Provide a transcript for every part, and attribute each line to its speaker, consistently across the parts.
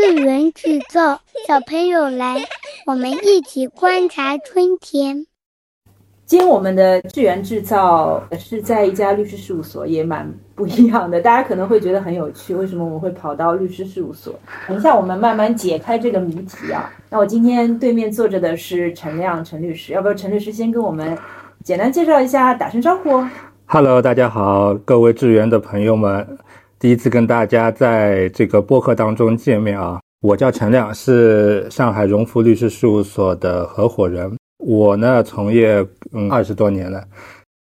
Speaker 1: 自源制造，小朋友来，我们一起观察春天。
Speaker 2: 今天我们的智源制造是在一家律师事务所，也蛮不一样的。大家可能会觉得很有趣，为什么我们会跑到律师事务所？等一下我们慢慢解开这个谜题啊。那我今天对面坐着的是陈亮陈律师，要不要陈律师先跟我们简单介绍一下，打声招呼
Speaker 3: ？Hello，大家好，各位智源的朋友们，第一次跟大家在这个播客当中见面啊。我叫陈亮，是上海荣福律师事务所的合伙人。我呢，从业嗯二十多年了，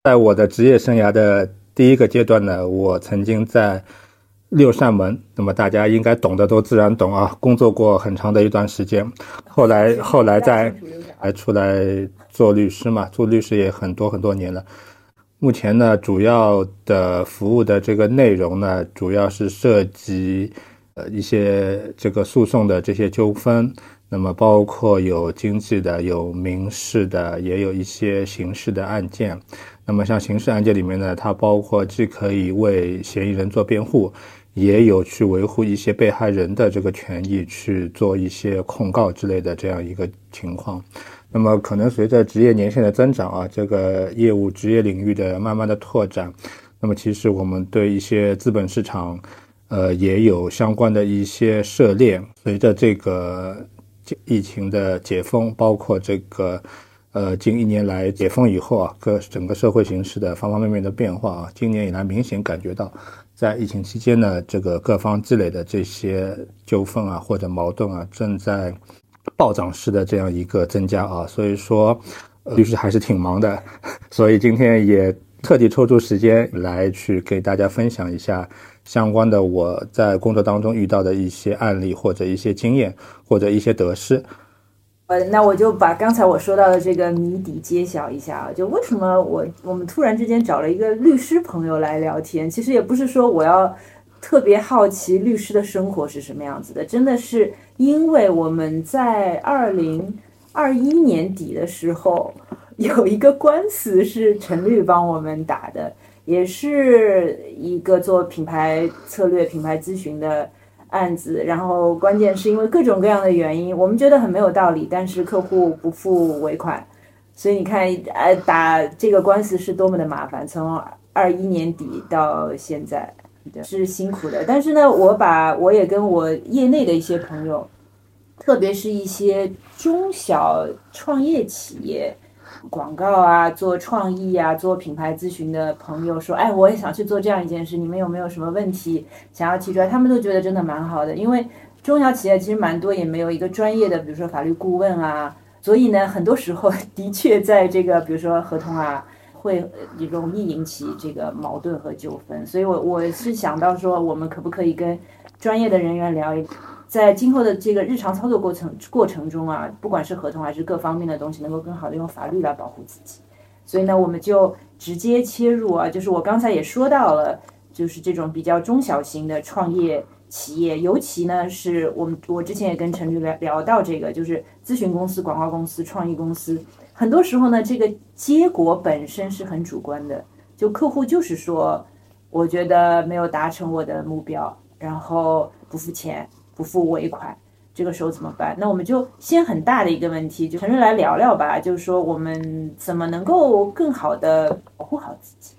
Speaker 3: 在我的职业生涯的第一个阶段呢，我曾经在六扇门，那么大家应该懂的都自然懂啊，工作过很长的一段时间。后来后来在还出来做律师嘛，做律师也很多很多年了。目前呢，主要的服务的这个内容呢，主要是涉及呃一些这个诉讼的这些纠纷。那么包括有经济的，有民事的，也有一些刑事的案件。那么像刑事案件里面呢，它包括既可以为嫌疑人做辩护，也有去维护一些被害人的这个权益，去做一些控告之类的这样一个情况。那么可能随着职业年限的增长啊，这个业务职业领域的慢慢的拓展，那么其实我们对一些资本市场，呃，也有相关的一些涉猎。随着这个。疫情的解封，包括这个，呃，近一年来解封以后啊，各整个社会形势的方方面面的变化啊，今年以来明显感觉到，在疫情期间呢，这个各方积累的这些纠纷啊或者矛盾啊，正在暴涨式的这样一个增加啊，所以说律师还是挺忙的，所以今天也特地抽出时间来去给大家分享一下。相关的我在工作当中遇到的一些案例或者一些经验或者一些得失，
Speaker 2: 呃，那我就把刚才我说到的这个谜底揭晓一下啊，就为什么我我们突然之间找了一个律师朋友来聊天，其实也不是说我要特别好奇律师的生活是什么样子的，真的是因为我们在二零二一年底的时候有一个官司是陈律帮我们打的。也是一个做品牌策略、品牌咨询的案子，然后关键是因为各种各样的原因，我们觉得很没有道理，但是客户不付尾款，所以你看，呃，打这个官司是多么的麻烦，从二一年底到现在是辛苦的。但是呢，我把我也跟我业内的一些朋友，特别是一些中小创业企业。广告啊，做创意啊，做品牌咨询的朋友说：“哎，我也想去做这样一件事，你们有没有什么问题想要提出来？”他们都觉得真的蛮好的，因为中小企业其实蛮多，也没有一个专业的，比如说法律顾问啊，所以呢，很多时候 的确在这个，比如说合同啊，会容易引起这个矛盾和纠纷。所以我我是想到说，我们可不可以跟专业的人员聊一。在今后的这个日常操作过程过程中啊，不管是合同还是各方面的东西，能够更好的用法律来保护自己。所以呢，我们就直接切入啊，就是我刚才也说到了，就是这种比较中小型的创业企业，尤其呢是我们我之前也跟陈律聊聊到这个，就是咨询公司、广告公司、创意公司，很多时候呢，这个结果本身是很主观的，就客户就是说，我觉得没有达成我的目标，然后不付钱。不付尾款，这个时候怎么办？那我们就先很大的一个问题，就陈律来聊聊吧。就是说，我们怎么能够更好的保护好自己？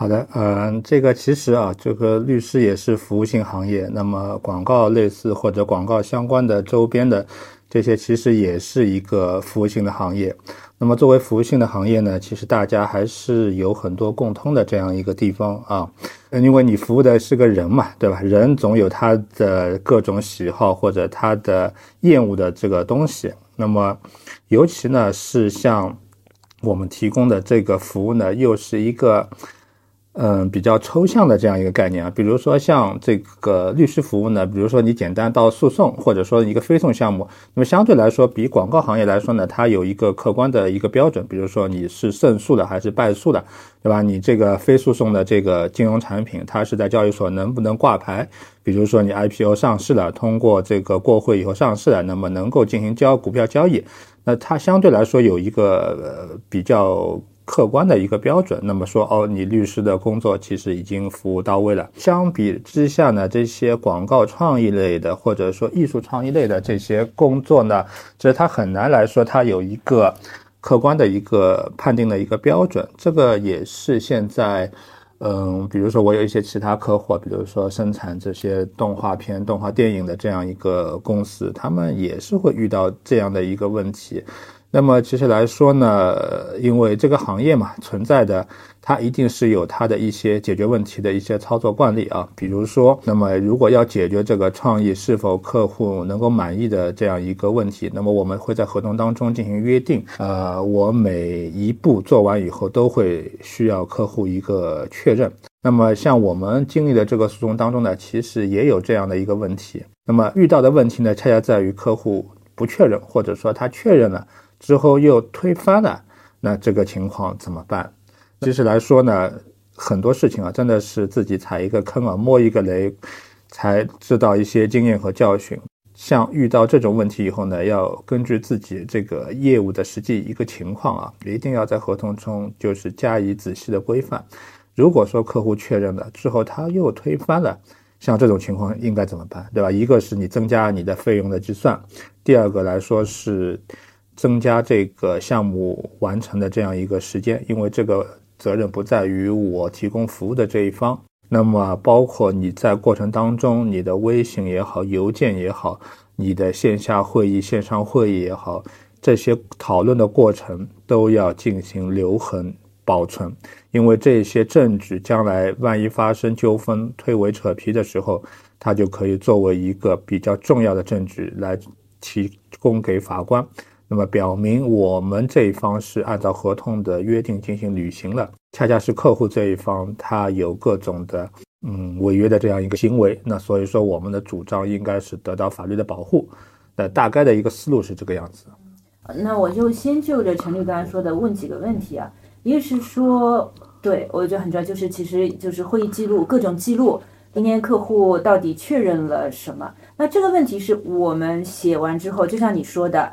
Speaker 3: 好的，嗯，这个其实啊，这个律师也是服务性行业，那么广告类似或者广告相关的周边的这些，其实也是一个服务性的行业。那么作为服务性的行业呢，其实大家还是有很多共通的这样一个地方啊，因为你服务的是个人嘛，对吧？人总有他的各种喜好或者他的厌恶的这个东西。那么，尤其呢是像我们提供的这个服务呢，又是一个。嗯，比较抽象的这样一个概念啊，比如说像这个律师服务呢，比如说你简单到诉讼，或者说一个非讼项目，那么相对来说比广告行业来说呢，它有一个客观的一个标准，比如说你是胜诉的还是败诉的，对吧？你这个非诉讼的这个金融产品，它是在交易所能不能挂牌？比如说你 IPO 上市了，通过这个过会以后上市了，那么能够进行交股票交易，那它相对来说有一个比较。客观的一个标准。那么说，哦，你律师的工作其实已经服务到位了。相比之下呢，这些广告创意类的或者说艺术创意类的这些工作呢，其实它很难来说它有一个客观的一个判定的一个标准。这个也是现在。嗯，比如说我有一些其他客户，比如说生产这些动画片、动画电影的这样一个公司，他们也是会遇到这样的一个问题。那么其实来说呢，因为这个行业嘛存在的，它一定是有它的一些解决问题的一些操作惯例啊。比如说，那么如果要解决这个创意是否客户能够满意的这样一个问题，那么我们会在合同当中进行约定。呃，我每一步做完以后，都会需要客户一个确认。那么像我们经历的这个诉讼当中呢，其实也有这样的一个问题。那么遇到的问题呢，恰恰在于客户不确认，或者说他确认了。之后又推翻了，那这个情况怎么办？其实来说呢，很多事情啊，真的是自己踩一个坑啊，摸一个雷，才知道一些经验和教训。像遇到这种问题以后呢，要根据自己这个业务的实际一个情况啊，一定要在合同中就是加以仔细的规范。如果说客户确认了之后他又推翻了，像这种情况应该怎么办？对吧？一个是你增加你的费用的计算，第二个来说是。增加这个项目完成的这样一个时间，因为这个责任不在于我提供服务的这一方。那么，包括你在过程当中，你的微信也好，邮件也好，你的线下会议、线上会议也好，这些讨论的过程都要进行留痕保存，因为这些证据将来万一发生纠纷、推诿扯皮的时候，它就可以作为一个比较重要的证据来提供给法官。那么表明我们这一方是按照合同的约定进行履行了，恰恰是客户这一方他有各种的嗯违约的这样一个行为，那所以说我们的主张应该是得到法律的保护。那大概的一个思路是这个样子。
Speaker 2: 那我就先就着陈律刚才说的问几个问题啊，一个是说，对我觉得很重要，就是其实就是会议记录各种记录，今天客户到底确认了什么？那这个问题是我们写完之后，就像你说的。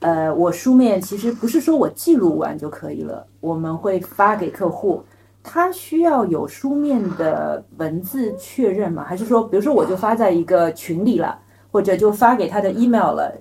Speaker 2: 呃，我书面其实不是说我记录完就可以了，我们会发给客户，他需要有书面的文字确认吗？还是说，比如说我就发在一个群里了，或者就发给他的 email 了，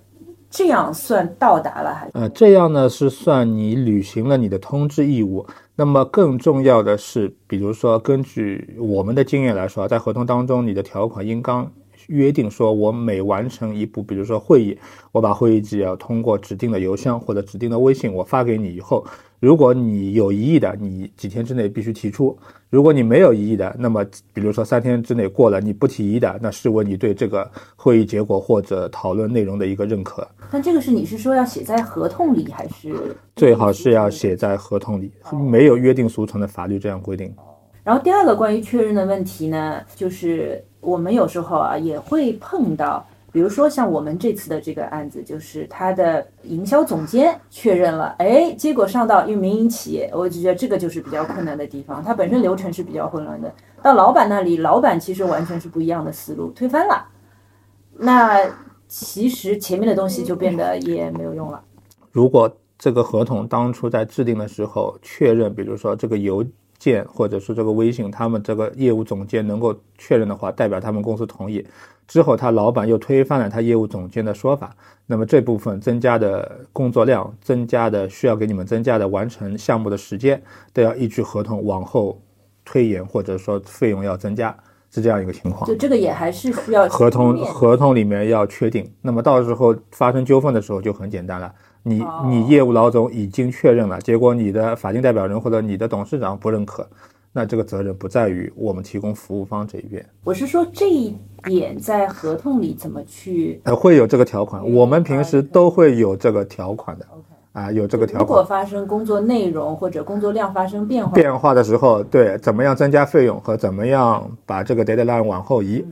Speaker 2: 这样算到达了还是？
Speaker 3: 呃，这样呢是算你履行了你的通知义务。那么更重要的是，比如说根据我们的经验来说，在合同当中，你的条款应当。约定说，我每完成一步，比如说会议，我把会议纪要通过指定的邮箱或者指定的微信，我发给你以后，如果你有异议的，你几天之内必须提出；如果你没有异议的，那么比如说三天之内过了，你不提议的，那视为你对这个会议结果或者讨论内容的一个认可。
Speaker 2: 那这个是你是说要写在合同里，还是
Speaker 3: 最好是要写在合同里？没有约定俗成的法律这样规定。
Speaker 2: 然后第二个关于确认的问题呢，就是我们有时候啊也会碰到，比如说像我们这次的这个案子，就是他的营销总监确认了，哎，结果上到因为民营企业，我就觉得这个就是比较困难的地方，它本身流程是比较混乱的。到老板那里，老板其实完全是不一样的思路，推翻了，那其实前面的东西就变得也没有用了。
Speaker 3: 如果这个合同当初在制定的时候确认，比如说这个邮。件或者说这个微信，他们这个业务总监能够确认的话，代表他们公司同意。之后他老板又推翻了他业务总监的说法，那么这部分增加的工作量、增加的需要给你们增加的完成项目的时间，都要依据合同往后推延，或者说费用要增加，是这样一个情况。
Speaker 2: 就这个也还是需要
Speaker 3: 合同合同里面要确定。那么到时候发生纠纷的时候就很简单了。你你业务老总已经确认了，结果你的法定代表人或者你的董事长不认可，那这个责任不在于我们提供服务方这一边。
Speaker 2: 我是说这一点在合同里怎么去？
Speaker 3: 呃，会有这个条款，我们平时都会有这个条款的。啊，有这个条款。
Speaker 2: 如果发生工作内容或者工作量发生变化，
Speaker 3: 变化的时候，对，怎么样增加费用和怎么样把这个 deadline 往后移，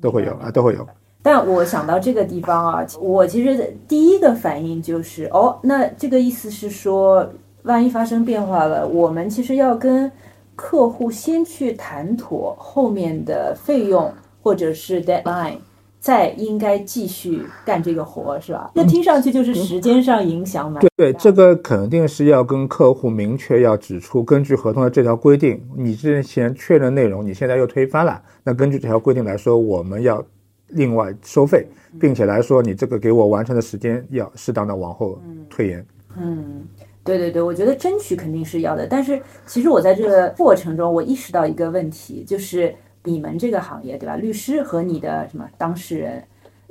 Speaker 3: 都会有啊，都会有。
Speaker 2: 但我想到这个地方啊，我其实第一个反应就是，哦，那这个意思是说，万一发生变化了，我们其实要跟客户先去谈妥后面的费用或者是 deadline，再应该继续干这个活，是吧？那听上去就是时间上影响嘛。
Speaker 3: 对，这个肯定是要跟客户明确要指出，根据合同的这条规定，你之前确认内容，你现在又推翻了，那根据这条规定来说，我们要另外收费，并且来说，你这个给我完成的时间要适当的往后推延。
Speaker 2: 嗯，对对对，我觉得争取肯定是要的，但是其实我在这个过程中，我意识到一个问题，就是。你们这个行业对吧？律师和你的什么当事人，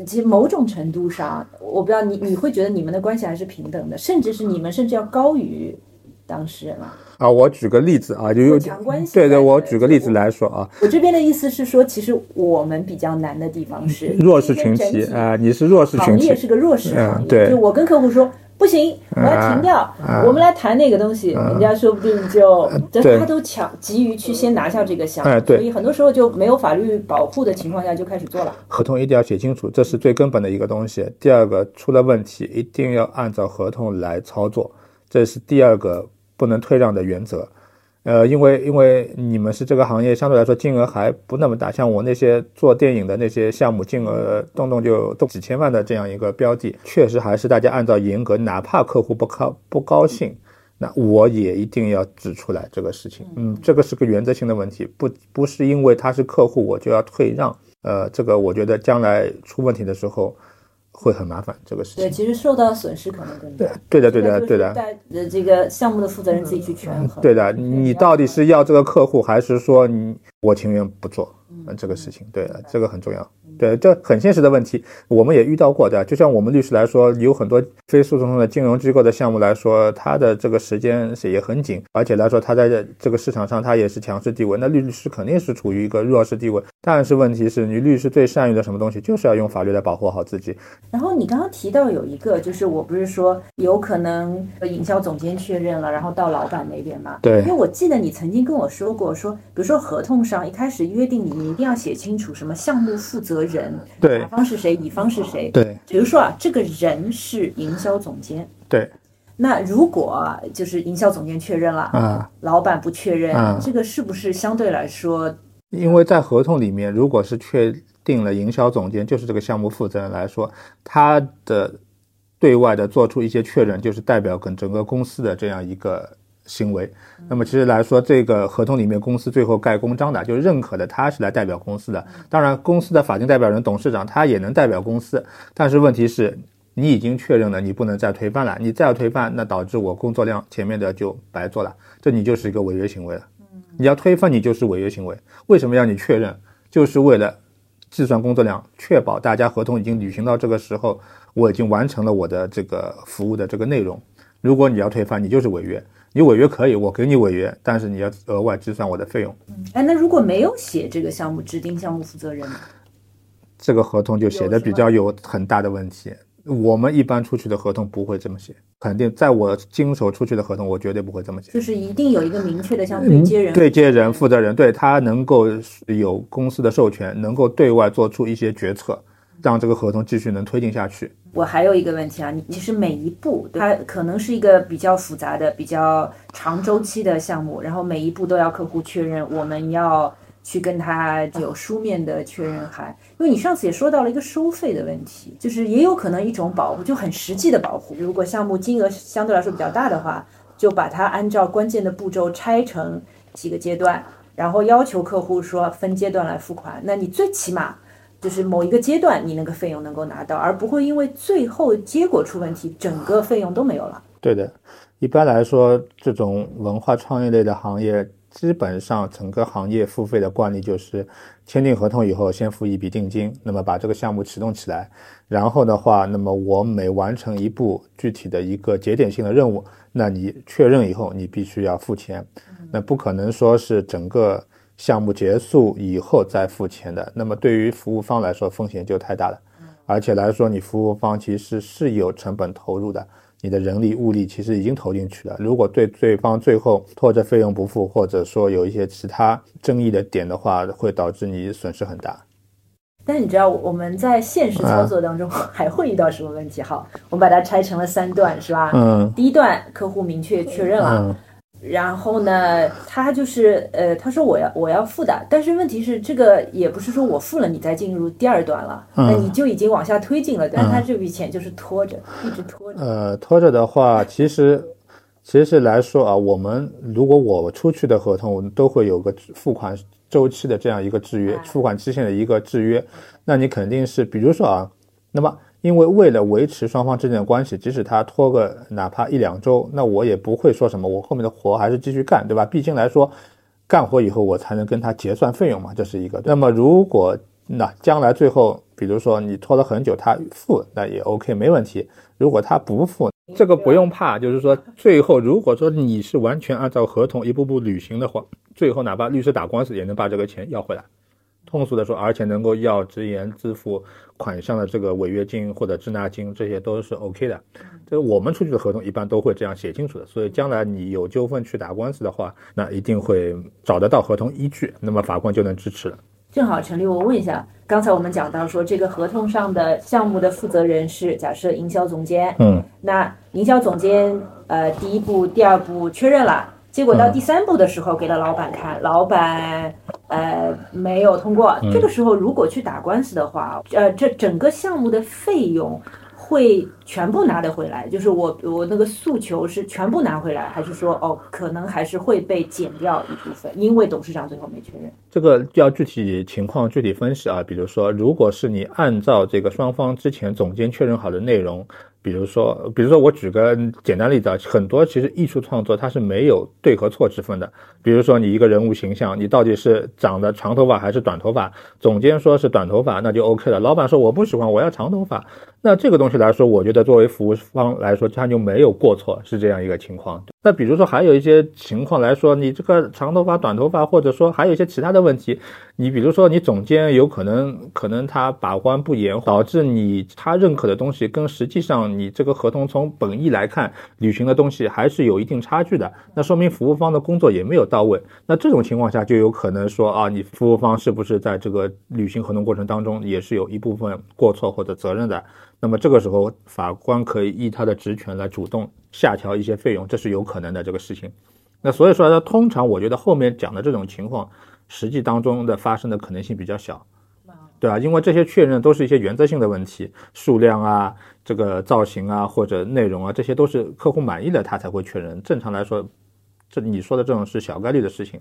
Speaker 2: 其实某种程度上，我不知道你你会觉得你们的关系还是平等的，甚至是你们甚至要高于当事人了？
Speaker 3: 啊，我举个例子啊，就有
Speaker 2: 强关系。
Speaker 3: 对对，我举个例子来说啊，
Speaker 2: 我这边的意思是说，其实我们比较难的地方是
Speaker 3: 弱势群体啊，你是弱势群体，
Speaker 2: 行业是个弱势行业，
Speaker 3: 对，
Speaker 2: 就我跟客户说。不行，我要停掉。我们来谈那个东西，人家说不定就，他都抢，急于去先拿下这个项目，所以很多时候就没有法律保护的情况下就开始做了。
Speaker 3: 合同一定要写清楚，这是最根本的一个东西。第二个，出了问题一定要按照合同来操作，这是第二个不能退让的原则。呃，因为因为你们是这个行业，相对来说金额还不那么大，像我那些做电影的那些项目，金额动动就动几千万的这样一个标的，确实还是大家按照严格，哪怕客户不高不高兴，那我也一定要指出来这个事情。嗯，这个是个原则性的问题，不不是因为他是客户我就要退让。呃，这个我觉得将来出问题的时候。会很麻烦这个事情。
Speaker 2: 对，其实受到损失可能更大。
Speaker 3: 对的，对的，对的。
Speaker 2: 在呃这个项目的负责人自己去权衡。
Speaker 3: 对的，你到底是要这个客户，还是说你我情愿不做？嗯，这个事情，对，这个很重要。对，这很现实的问题，我们也遇到过，对吧？就像我们律师来说，有很多非诉讼中的金融机构的项目来说，它的这个时间是也很紧，而且来说，它在这个市场上它也是强势地位，那律师肯定是处于一个弱势地位。但是问题是你律师最善于的什么东西，就是要用法律来保护好自己。
Speaker 2: 然后你刚刚提到有一个，就是我不是说有可能营销总监确认了，然后到老板那边嘛？
Speaker 3: 对。
Speaker 2: 因为我记得你曾经跟我说过，说比如说合同上一开始约定你们一定要写清楚什么项目负责人。
Speaker 3: 对。
Speaker 2: 甲方是谁？乙方是谁？
Speaker 3: 对，
Speaker 2: 比如说啊，这个人是营销总监。
Speaker 3: 对，
Speaker 2: 那如果就是营销总监确认了，
Speaker 3: 啊，
Speaker 2: 老板不确认，这个是不是相对来说？
Speaker 3: 因为在合同里面，如果是确定了营销总监就是这个项目负责人来说，他的对外的做出一些确认，就是代表跟整个公司的这样一个。行为，那么其实来说，这个合同里面公司最后盖公章的，就认可的他是来代表公司的。当然，公司的法定代表人董事长他也能代表公司，但是问题是，你已经确认了，你不能再推翻了。你再要推翻，那导致我工作量前面的就白做了，这你就是一个违约行为了。你要推翻，你就是违约行为。为什么要你确认？就是为了计算工作量，确保大家合同已经履行到这个时候，我已经完成了我的这个服务的这个内容。如果你要推翻，你就是违约。你违约可以，我给你违约，但是你要额外计算我的费用。
Speaker 2: 嗯，哎，那如果没有写这个项目指定项目负责人，
Speaker 3: 这个合同就写的比较有很大的问题。我们一般出去的合同不会这么写，肯定在我经手出去的合同，我绝对不会这么写。
Speaker 2: 就是一定有一个明确的像对接人，
Speaker 3: 对接人负责人，对他能够有公司的授权，能够对外做出一些决策。让这个合同继续能推进下去。
Speaker 2: 我还有一个问题啊，你其实每一步它可能是一个比较复杂的、比较长周期的项目，然后每一步都要客户确认，我们要去跟他有书面的确认函。因为你上次也说到了一个收费的问题，就是也有可能一种保护，就很实际的保护。如果项目金额相对来说比较大的话，就把它按照关键的步骤拆成几个阶段，然后要求客户说分阶段来付款。那你最起码。就是某一个阶段，你那个费用能够拿到，而不会因为最后结果出问题，整个费用都没有了。
Speaker 3: 对的，一般来说，这种文化创意类的行业，基本上整个行业付费的惯例就是，签订合同以后，先付一笔定金，那么把这个项目启动起来，然后的话，那么我每完成一步具体的一个节点性的任务，那你确认以后，你必须要付钱，那不可能说是整个。项目结束以后再付钱的，那么对于服务方来说风险就太大了，而且来说你服务方其实是有成本投入的，你的人力物力其实已经投进去了。如果对对方最后拖着费用不付，或者说有一些其他争议的点的话，会导致你损失很大。
Speaker 2: 但你知道我们在现实操作当中还会遇到什么问题？好，我们把它拆成了三段，是吧？
Speaker 3: 嗯。
Speaker 2: 第一段客户明确确认了。然后呢，他就是呃，他说我要我要付的，但是问题是这个也不是说我付了你再进入第二段了，那你就已经往下推进了，但他这笔钱就是拖着，一直拖着。
Speaker 3: 呃，拖着的话，其实其实来说啊，我们如果我出去的合同，我们都会有个付款周期的这样一个制约，付款期限的一个制约，那你肯定是，比如说啊，那么。因为为了维持双方之间的关系，即使他拖个哪怕一两周，那我也不会说什么，我后面的活还是继续干，对吧？毕竟来说，干活以后我才能跟他结算费用嘛，这是一个。那么如果那将来最后，比如说你拖了很久，他付那也 OK 没问题。如果他不付，这个不用怕，就是说最后如果说你是完全按照合同一步步履行的话，最后哪怕律师打官司也能把这个钱要回来。通俗的说，而且能够要直言支付款项的这个违约金或者滞纳金，这些都是 OK 的。就是我们出具的合同一般都会这样写清楚的。所以将来你有纠纷去打官司的话，那一定会找得到合同依据，那么法官就能支持了。
Speaker 2: 正好，陈律，我问一下，刚才我们讲到说，这个合同上的项目的负责人是假设营销总监，
Speaker 3: 嗯，
Speaker 2: 那营销总监呃第一步、第二步确认了。结果到第三步的时候，给了老板看，老板呃没有通过。这个时候如果去打官司的话，呃，这整个项目的费用会全部拿得回来？就是我我那个诉求是全部拿回来，还是说哦，可能还是会被减掉一部分？因为董事长最后没确认。
Speaker 3: 这个要具体情况具体分析啊。比如说，如果是你按照这个双方之前总监确认好的内容。比如说，比如说，我举个简单例子啊，很多其实艺术创作它是没有对和错之分的。比如说，你一个人物形象，你到底是长的长头发还是短头发？总监说是短头发，那就 OK 了。老板说我不喜欢，我要长头发。那这个东西来说，我觉得作为服务方来说，他就没有过错，是这样一个情况。那比如说还有一些情况来说，你这个长头发、短头发，或者说还有一些其他的问题，你比如说你总监有可能可能他把关不严，导致你他认可的东西跟实际上你这个合同从本意来看履行的东西还是有一定差距的，那说明服务方的工作也没有到位。那这种情况下就有可能说啊，你服务方是不是在这个履行合同过程当中也是有一部分过错或者责任的？那么这个时候，法官可以依他的职权来主动下调一些费用，这是有可能的这个事情。那所以说，呢，通常我觉得后面讲的这种情况，实际当中的发生的可能性比较小，对吧？因为这些确认都是一些原则性的问题，数量啊、这个造型啊或者内容啊，这些都是客户满意了，他才会确认。正常来说，这你说的这种是小概率的事情。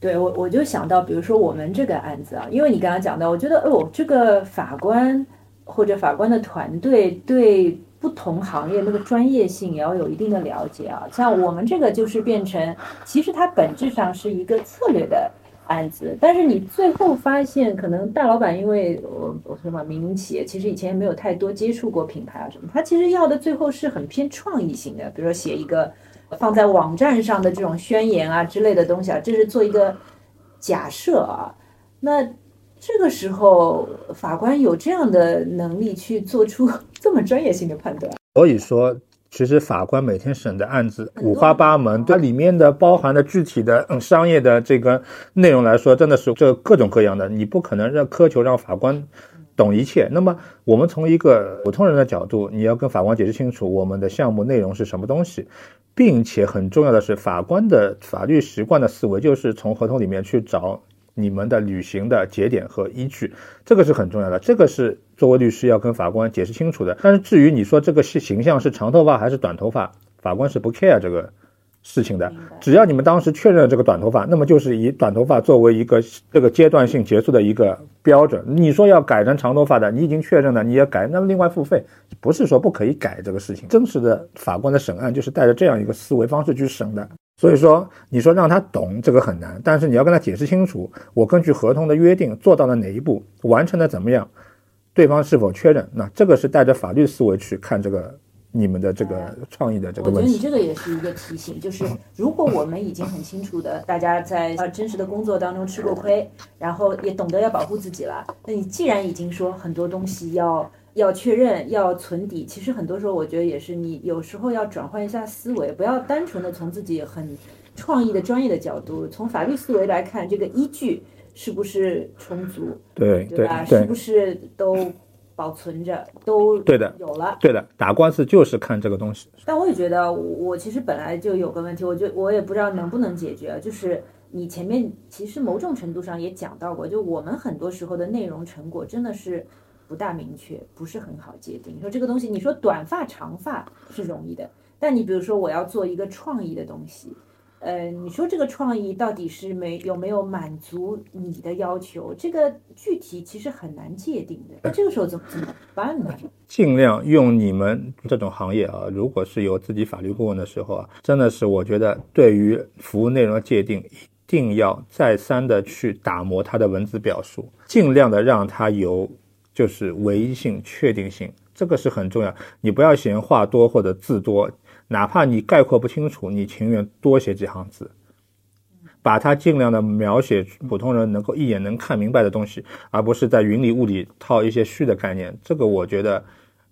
Speaker 2: 对我，我就想到，比如说我们这个案子啊，因为你刚刚讲到，我觉得哦，这个法官。或者法官的团队对不同行业那个专业性也要有一定的了解啊。像我们这个就是变成，其实它本质上是一个策略的案子，但是你最后发现，可能大老板因为我我说嘛，民营企业其实以前没有太多接触过品牌啊什么，他其实要的最后是很偏创意性的，比如说写一个放在网站上的这种宣言啊之类的东西啊，这是做一个假设啊，那。这个时候，法官有这样的能力去做出 这么专业性的判断。
Speaker 3: 所以说，其实法官每天审的案子五花八门，它里面的包含的具体的嗯商业的这个内容来说，真的是这各种各样的。你不可能让苛求让法官懂一切。那么，我们从一个普通人的角度，你要跟法官解释清楚我们的项目内容是什么东西，并且很重要的是，法官的法律习惯的思维就是从合同里面去找。你们的履行的节点和依据，这个是很重要的，这个是作为律师要跟法官解释清楚的。但是至于你说这个形形象是长头发还是短头发，法官是不 care 这个事情的。只要你们当时确认了这个短头发，那么就是以短头发作为一个这个阶段性结束的一个标准。你说要改成长头发的，你已经确认了，你也改，那么另外付费，不是说不可以改这个事情。真实的法官的审案就是带着这样一个思维方式去审的。所以说，你说让他懂这个很难，但是你要跟他解释清楚，我根据合同的约定做到了哪一步，完成的怎么样，对方是否确认，那这个是带着法律思维去看这个你们的这个创意的这个问
Speaker 2: 题。我觉得你这个也是一个提醒，就是如果我们已经很清楚的，大家在真实的工作当中吃过亏，然后也懂得要保护自己了，那你既然已经说很多东西要。要确认，要存底。其实很多时候，我觉得也是你有时候要转换一下思维，不要单纯的从自己很创意的专业的角度，从法律思维来看这个依据是不是充足，
Speaker 3: 对
Speaker 2: 对吧？是不是都保存着，都
Speaker 3: 对的
Speaker 2: 有了。
Speaker 3: 对的，打官司就是看这个东西。
Speaker 2: 但我也觉得，我其实本来就有个问题，我就我也不知道能不能解决，就是你前面其实某种程度上也讲到过，就我们很多时候的内容成果真的是不大明确，不是很好界定。说这个东西，你说短发长发是容易的，但你比如说我要做一个创意的东西。呃，你说这个创意到底是没有没有满足你的要求？这个具体其实很难界定的。那这个时候怎么怎么办呢？
Speaker 3: 尽量用你们这种行业啊，如果是有自己法律顾问的时候啊，真的是我觉得对于服务内容的界定，一定要再三的去打磨它的文字表述，尽量的让它有就是唯一性、确定性，这个是很重要。你不要嫌话多或者字多。哪怕你概括不清楚，你情愿多写几行字，把它尽量的描写普通人能够一眼能看明白的东西，而不是在云里雾里套一些虚的概念。这个我觉得，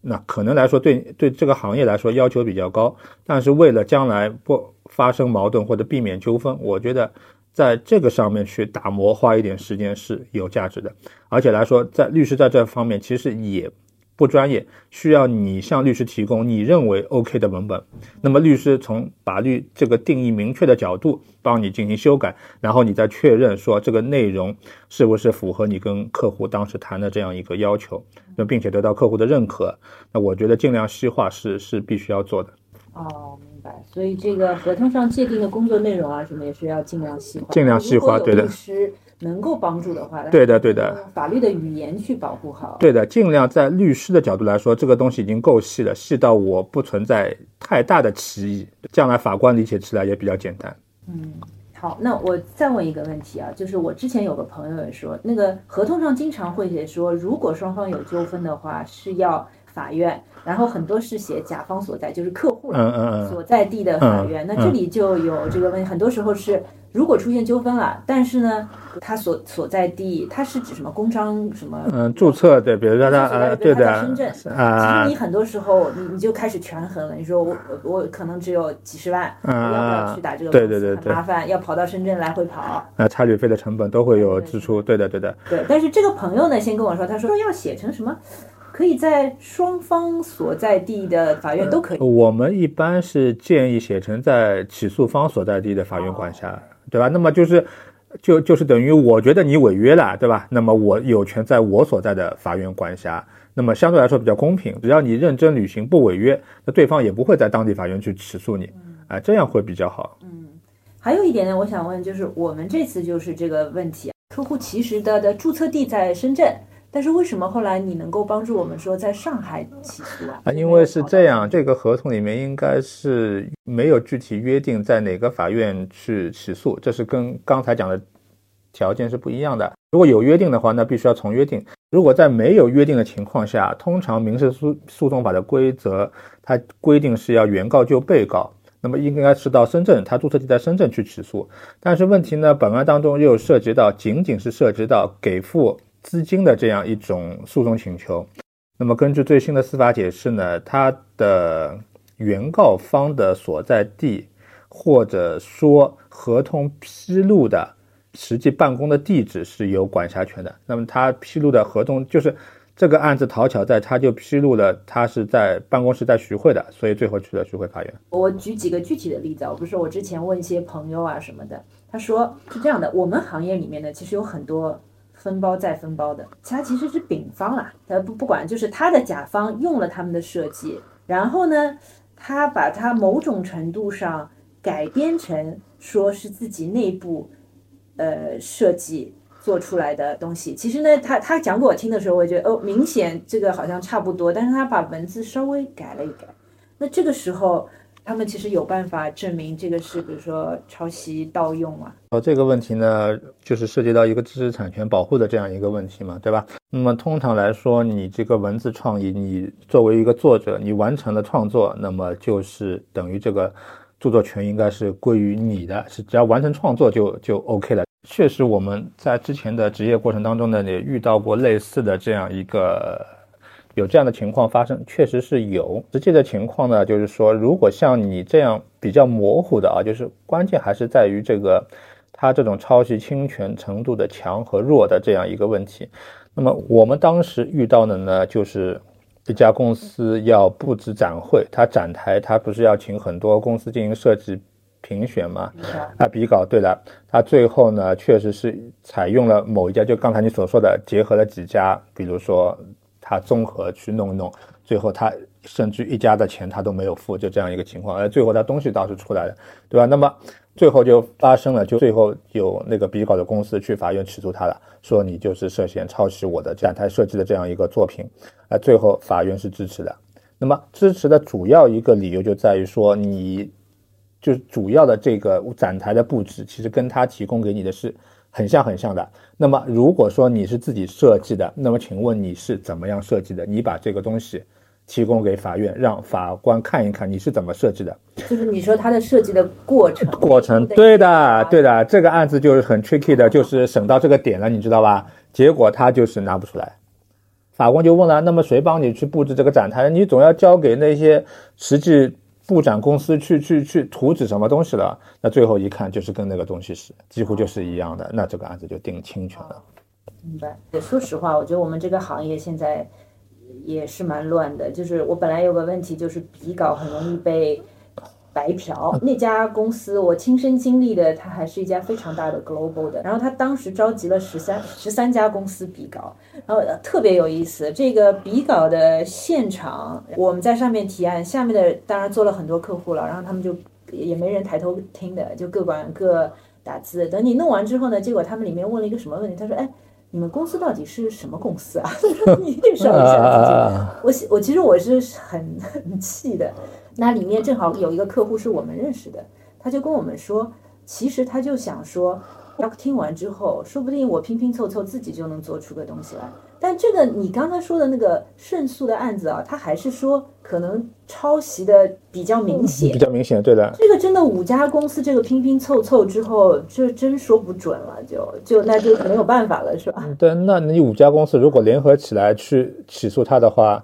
Speaker 3: 那可能来说对对这个行业来说要求比较高，但是为了将来不发生矛盾或者避免纠纷，我觉得在这个上面去打磨，花一点时间是有价值的。而且来说，在律师在这方面其实也。不专业，需要你向律师提供你认为 OK 的文本，那么律师从法律这个定义明确的角度帮你进行修改，然后你再确认说这个内容是不是符合你跟客户当时谈的这样一个要求，那并且得到客户的认可，那我觉得尽量细化是是必须要做的。
Speaker 2: 哦，明白。所以这个合同上界定的工作内容啊，什么也是要尽量细化，
Speaker 3: 尽量细化，对的。
Speaker 2: 律师。能够帮助的话，
Speaker 3: 对的，对的，
Speaker 2: 法律的语言去保护好，
Speaker 3: 对的，尽量在律师的角度来说，这个东西已经够细了，细到我不存在太大的歧义，将来法官理解起来也比较简单。
Speaker 2: 嗯，好，那我再问一个问题啊，就是我之前有个朋友也说，那个合同上经常会写说，如果双方有纠纷的话，是要法院，然后很多是写甲方所在，就是客户所在地的法院，那这里就有这个问题，很多时候是。如果出现纠纷了，但是呢，他所所在地，他是指什么工商什么？
Speaker 3: 嗯，注册对，比如说他呃，对的，
Speaker 2: 深圳啊。其实你很多时候你你就开始权衡了，你说我我可能只有几十万，要不要去打这个？
Speaker 3: 对对对对，
Speaker 2: 麻烦要跑到深圳来回跑。
Speaker 3: 那差旅费的成本都会有支出，对的对的。
Speaker 2: 对，但是这个朋友呢，先跟我说，他说要写成什么？可以在双方所在地的法院都可以。
Speaker 3: 我们一般是建议写成在起诉方所在地的法院管辖。对吧？那么就是，就就是等于我觉得你违约了，对吧？那么我有权在我所在的法院管辖，那么相对来说比较公平。只要你认真履行，不违约，那对方也不会在当地法院去起诉你，哎，这样会比较好。
Speaker 2: 嗯，还有一点呢，我想问，就是我们这次就是这个问题，客户其实的的注册地在深圳。但是为什么后来你能够帮助我们说在上海起诉啊？
Speaker 3: 啊，因为是这样，这个合同里面应该是没有具体约定在哪个法院去起诉，这是跟刚才讲的条件是不一样的。如果有约定的话，那必须要从约定；如果在没有约定的情况下，通常民事诉诉讼法的规则它规定是要原告就被告，那么应该是到深圳，他注册地在深圳去起诉。但是问题呢，本案当中又涉及到，仅仅是涉及到给付。资金的这样一种诉讼请求，那么根据最新的司法解释呢，它的原告方的所在地，或者说合同披露的实际办公的地址是有管辖权的。那么他披露的合同就是这个案子讨巧在，他就披露了他是在办公室在徐汇的，所以最后去了徐汇法院。
Speaker 2: 我举几个具体的例子，我不是我之前问一些朋友啊什么的，他说是这样的，我们行业里面呢，其实有很多。分包再分包的，它其实是丙方啦，他不不管，就是他的甲方用了他们的设计，然后呢，他把它某种程度上改编成说是自己内部呃设计做出来的东西。其实呢，他他讲给我听的时候，我觉得哦，明显这个好像差不多，但是他把文字稍微改了一改。那这个时候。他们其实有办法证明这个是，比如说抄袭盗用啊。
Speaker 3: 哦，这个问题呢，就是涉及到一个知识产权保护的这样一个问题嘛，对吧？那么通常来说，你这个文字创意，你作为一个作者，你完成了创作，那么就是等于这个著作权应该是归于你的，是只要完成创作就就 OK 了。确实，我们在之前的职业过程当中呢，也遇到过类似的这样一个。有这样的情况发生，确实是有。实际的情况呢，就是说，如果像你这样比较模糊的啊，就是关键还是在于这个。它这种抄袭侵权程度的强和弱的这样一个问题。那么我们当时遇到的呢，就是一家公司要布置展会，它展台它不是要请很多公司进行设计评选吗？啊，比稿对了，它最后呢确实是采用了某一家，就刚才你所说的，结合了几家，比如说他综合去弄一弄，最后他甚至一家的钱他都没有付，就这样一个情况，而最后他东西倒是出来了，对吧？那么。最后就发生了，就最后有那个比稿的公司去法院起诉他了，说你就是涉嫌抄袭我的展台设计的这样一个作品，啊，最后法院是支持的。那么支持的主要一个理由就在于说，你就是主要的这个展台的布置，其实跟他提供给你的是很像很像的。那么如果说你是自己设计的，那么请问你是怎么样设计的？你把这个东西。提供给法院，让法官看一看你是怎么设计的。
Speaker 2: 就是你说他的设计的过程，
Speaker 3: 过程对的，对的。这个案子就是很 tricky 的，就是审到这个点了，你知道吧？结果他就是拿不出来。法官就问了：那么谁帮你去布置这个展台？你总要交给那些实际布展公司去去去图纸什么东西了？那最后一看就是跟那个东西是几乎就是一样的，那这个案子就定侵权了。
Speaker 2: 明白。说实话，我觉得我们这个行业现在。也是蛮乱的，就是我本来有个问题，就是笔稿很容易被白嫖。那家公司我亲身经历的，它还是一家非常大的 global 的。然后他当时召集了十三十三家公司比稿，然后特别有意思。这个比稿的现场，我们在上面提案，下面的当然做了很多客户了，然后他们就也没人抬头听的，就各管各打字。等你弄完之后呢，结果他们里面问了一个什么问题？他说：“哎。”你们公司到底是什么公司啊？你介绍一下自己。我我其实我是很很气的。那里面正好有一个客户是我们认识的，他就跟我们说，其实他就想说。要听完之后，说不定我拼拼凑凑自己就能做出个东西来。但这个你刚才说的那个胜诉的案子啊，他还是说可能抄袭的比较明显，
Speaker 3: 比较明显，对的。
Speaker 2: 这个真的五家公司这个拼拼凑凑之后，这真说不准了，就就那就没有办法了，是吧？
Speaker 3: 对，那你五家公司如果联合起来去起诉他的话。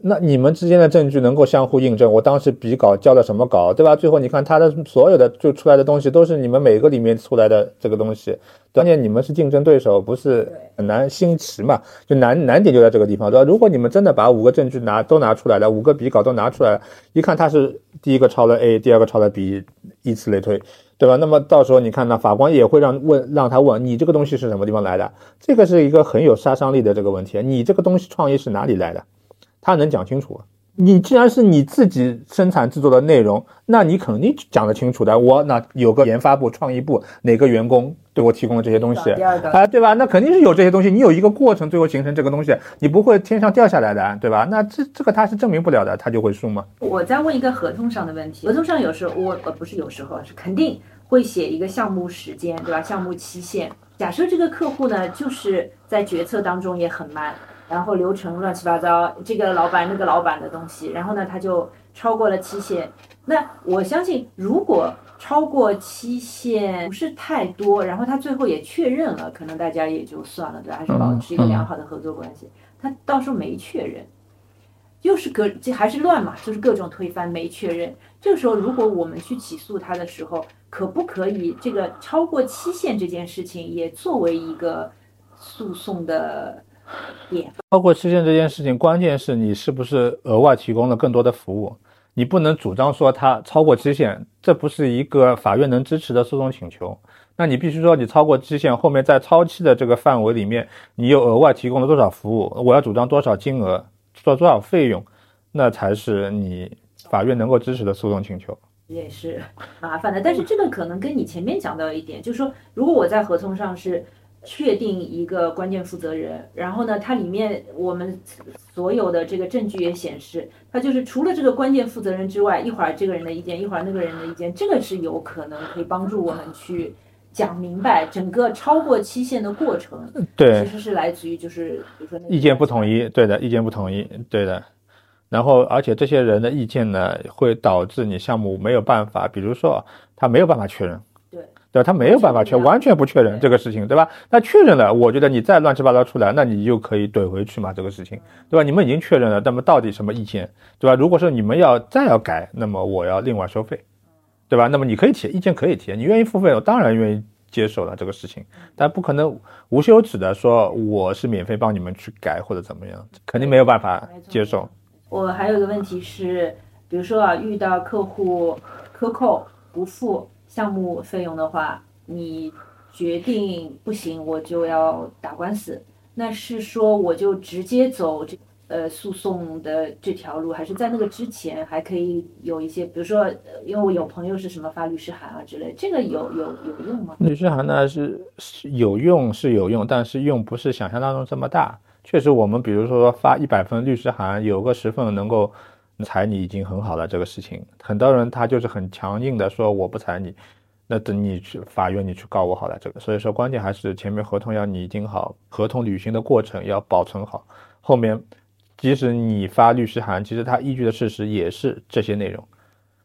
Speaker 3: 那你们之间的证据能够相互印证，我当时比稿交了什么稿，对吧？最后你看他的所有的就出来的东西都是你们每个里面出来的这个东西，关键你们是竞争对手，不是很难新奇嘛？就难难点就在这个地方，对吧？如果你们真的把五个证据拿都拿出来了，五个比稿都拿出来了，一看他是第一个抄了 A，第二个抄了 B，以此类推，对吧？那么到时候你看呢，法官也会让问让他问你这个东西是什么地方来的，这个是一个很有杀伤力的这个问题，你这个东西创意是哪里来的？他能讲清楚，你既然是你自己生产制作的内容，那你肯定讲得清楚的。我那有个研发部、创意部，哪个员工对我提供了这些东西？啊，对吧？那肯定是有这些东西，你有一个过程，最后形成这个东西，你不会天上掉下来的，对吧？那这这个他是证明不了的，他就会输吗？
Speaker 2: 我再问一个合同上的问题，合同上有时候我呃不是有时候是肯定会写一个项目时间，对吧？项目期限。假设这个客户呢，就是在决策当中也很慢。然后流程乱七八糟，这个老板那个老板的东西，然后呢他就超过了期限。那我相信，如果超过期限不是太多，然后他最后也确认了，可能大家也就算了，对吧？还是保持一个良好的合作关系。他到时候没确认，又是各这还是乱嘛，就是各种推翻没确认。这个时候，如果我们去起诉他的时候，可不可以这个超过期限这件事情也作为一个诉讼的？
Speaker 3: 包括期限这件事情，关键是你是不是额外提供了更多的服务？你不能主张说它超过期限，这不是一个法院能支持的诉讼请求。那你必须说你超过期限，后面在超期的这个范围里面，你又额外提供了多少服务？我要主张多少金额，做多少费用，那才是你法院能够支持的诉讼请求。
Speaker 2: 也是麻烦的，但是这个可能跟你前面讲到一点，就是说，如果我在合同上是。确定一个关键负责人，然后呢，它里面我们所有的这个证据也显示，它就是除了这个关键负责人之外，一会儿这个人的意见，一会儿那个人的意见，这个是有可能可以帮助我们去讲明白整个超过期限的过程。
Speaker 3: 对，
Speaker 2: 其实是来自于就是比如说
Speaker 3: 意见不统一，对的，意见不统一，对的。然后而且这些人的意见呢，会导致你项目没有办法，比如说他没有办法确认。对吧？他没有办法确完全不确认这个事情，对吧？那确认了，我觉得你再乱七八糟出来，那你就可以怼回去嘛，这个事情，对吧？你们已经确认了，那么到底什么意见，对吧？如果说你们要再要改，那么我要另外收费，对吧？那么你可以提意见，可以提，你愿意付费，我当然愿意接受了这个事情，但不可能无休止的说我是免费帮你们去改或者怎么样，肯定没有办法接受。
Speaker 2: 我还有一个问题是，比如说啊，遇到客户克扣不付项目费用的话，你决定不行，我就要打官司，那是说我就直接走这。呃，诉讼的这条路，还是在那个之前还可以有一些，比如说，因为我有朋友是什么发律师函啊之类，这个有有有用吗？
Speaker 3: 律师函呢是是有用是有用，但是用不是想象当中这么大。确实，我们比如说发一百份律师函，有个十份能够裁你已经很好了。这个事情，很多人他就是很强硬的说我不裁你，那等你去法院你去告我好了。这个，所以说关键还是前面合同要拟定好，合同履行的过程要保存好，后面。即使你发律师函，其实他依据的事实也是这些内容，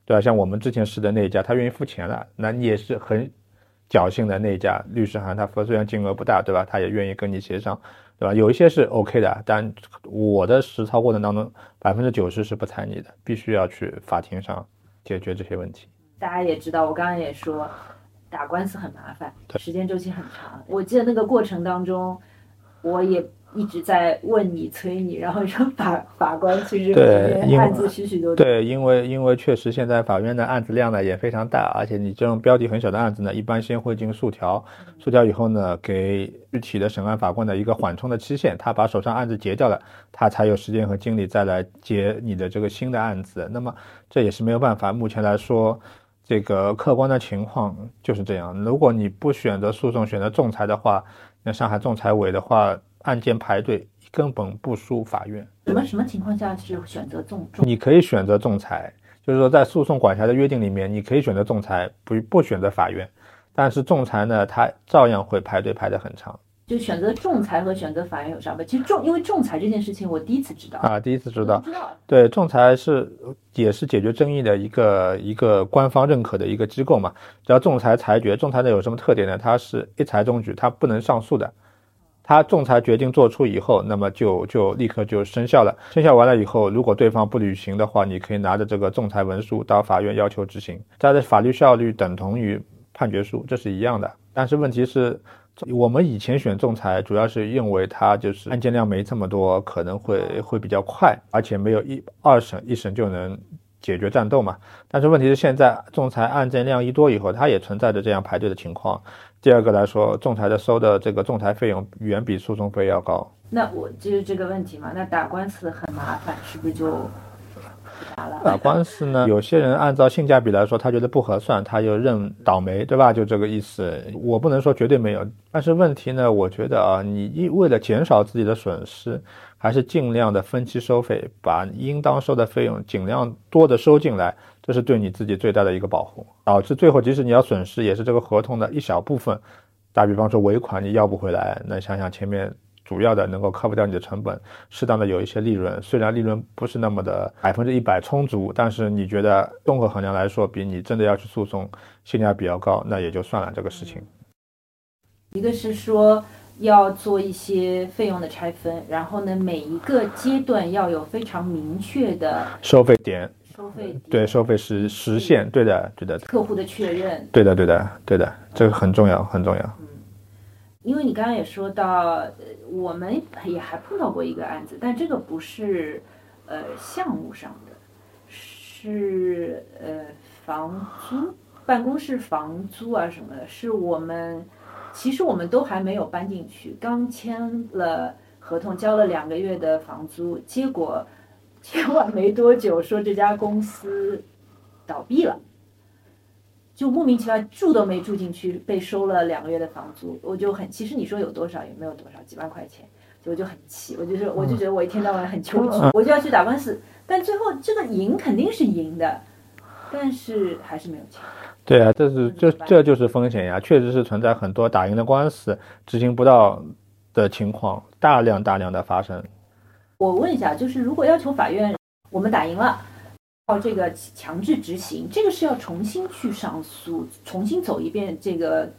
Speaker 3: 对吧？像我们之前试的那一家，他愿意付钱了，那你也是很侥幸的那一家律师函，他虽然金额不大，对吧？他也愿意跟你协商，对吧？有一些是 OK 的，但我的实操过程当中，百分之九十是不参你的，必须要去法庭上解决这些问题。
Speaker 2: 大家也知道，我刚刚也说，打官司很麻烦，时间周期很长。我记得那个过程当中，我也。一直在问你催你，然后说法法官其实对案子许许多
Speaker 3: 多。对，因为因为确实现在法院的案子量呢也非常大，而且你这种标的很小的案子呢，一般先会进诉调，诉调以后呢，给具体的审案法官的一个缓冲的期限，他把手上案子结掉了，他才有时间和精力再来结你的这个新的案子。那么这也是没有办法，目前来说，这个客观的情况就是这样。如果你不选择诉讼，选择仲裁的话，那上海仲裁委的话。案件排队根本不输法院。
Speaker 2: 什么什么情况下是选择仲仲？
Speaker 3: 你可以选择仲裁，就是说在诉讼管辖的约定里面，你可以选择仲裁，不不选择法院。但是仲裁呢，它照样会排队排得很长。
Speaker 2: 就选择仲裁和选择法院有啥不？其实仲因为仲裁这件事情，我第一次知道
Speaker 3: 啊，第一次知道。对，仲裁是也是解决争议的一个一个官方认可的一个机构嘛。只要仲裁裁决，仲裁的有什么特点呢？它是一裁终局，它不能上诉的。他仲裁决定做出以后，那么就就立刻就生效了。生效完了以后，如果对方不履行的话，你可以拿着这个仲裁文书到法院要求执行。它的法律效率等同于判决书，这是一样的。但是问题是，我们以前选仲裁，主要是认为它就是案件量没这么多，可能会会比较快，而且没有一二审一审就能。解决战斗嘛，但是问题是现在仲裁案件量一多以后，它也存在着这样排队的情况。第二个来说，仲裁的收的这个仲裁费用远比诉讼费要高。
Speaker 2: 那我就是这个问题嘛，那打官司很麻烦，是不是就打了？
Speaker 3: 打官司呢，有些人按照性价比来说，他觉得不合算，他就认倒霉，对吧？就这个意思。我不能说绝对没有，但是问题呢，我觉得啊，你一为了减少自己的损失。还是尽量的分期收费，把应当收的费用尽量多的收进来，这是对你自己最大的一个保护。导致最后即使你要损失，也是这个合同的一小部分。打比方说尾款你要不回来，那想想前面主要的能够 cover 掉你的成本，适当的有一些利润，虽然利润不是那么的百分之一百充足，但是你觉得综合衡量来说，比你真的要去诉讼性价比要高，那也就算了这个事情。
Speaker 2: 一个是说。要做一些费用的拆分，然后呢，每一个阶段要有非常明确的
Speaker 3: 收费点，
Speaker 2: 收费
Speaker 3: 对收费实实现，对的，对的。
Speaker 2: 客户的确认，
Speaker 3: 对的，对的，对的，这个很重要，很重要。
Speaker 2: 嗯，因为你刚刚也说到，我们也还碰到过一个案子，但这个不是呃项目上的，是呃房租、办公室房租啊什么的，是我们。其实我们都还没有搬进去，刚签了合同，交了两个月的房租，结果签完没多久，说这家公司倒闭了，就莫名其妙住都没住进去，被收了两个月的房租，我就很，其实你说有多少也没有多少，几万块钱，我就很气，我就是我就觉得我一天到晚很求急，我就要去打官司，但最后这个赢肯定是赢的，但是还是没有钱。
Speaker 3: 对啊，这是这这就是风险呀，确实是存在很多打赢的官司执行不到的情况，大量大量的发生。
Speaker 2: 我问一下，就是如果要求法院我们打赢了，靠这个强制执行，这个是要重新去上诉，重新走一遍这个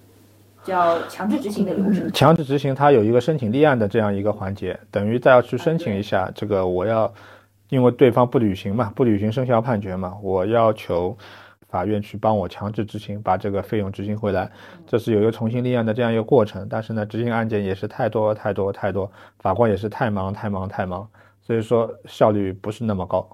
Speaker 2: 叫强制执行的流程。
Speaker 3: 强制执行它有一个申请立案的这样一个环节，等于再要去申请一下这个我要，因为对方不履行嘛，不履行生效判决嘛，我要求。法院去帮我强制执行，把这个费用执行回来，这是有一个重新立案的这样一个过程。但是呢，执行案件也是太多太多太多，法官也是太忙太忙太忙，所以说效率不是那么高。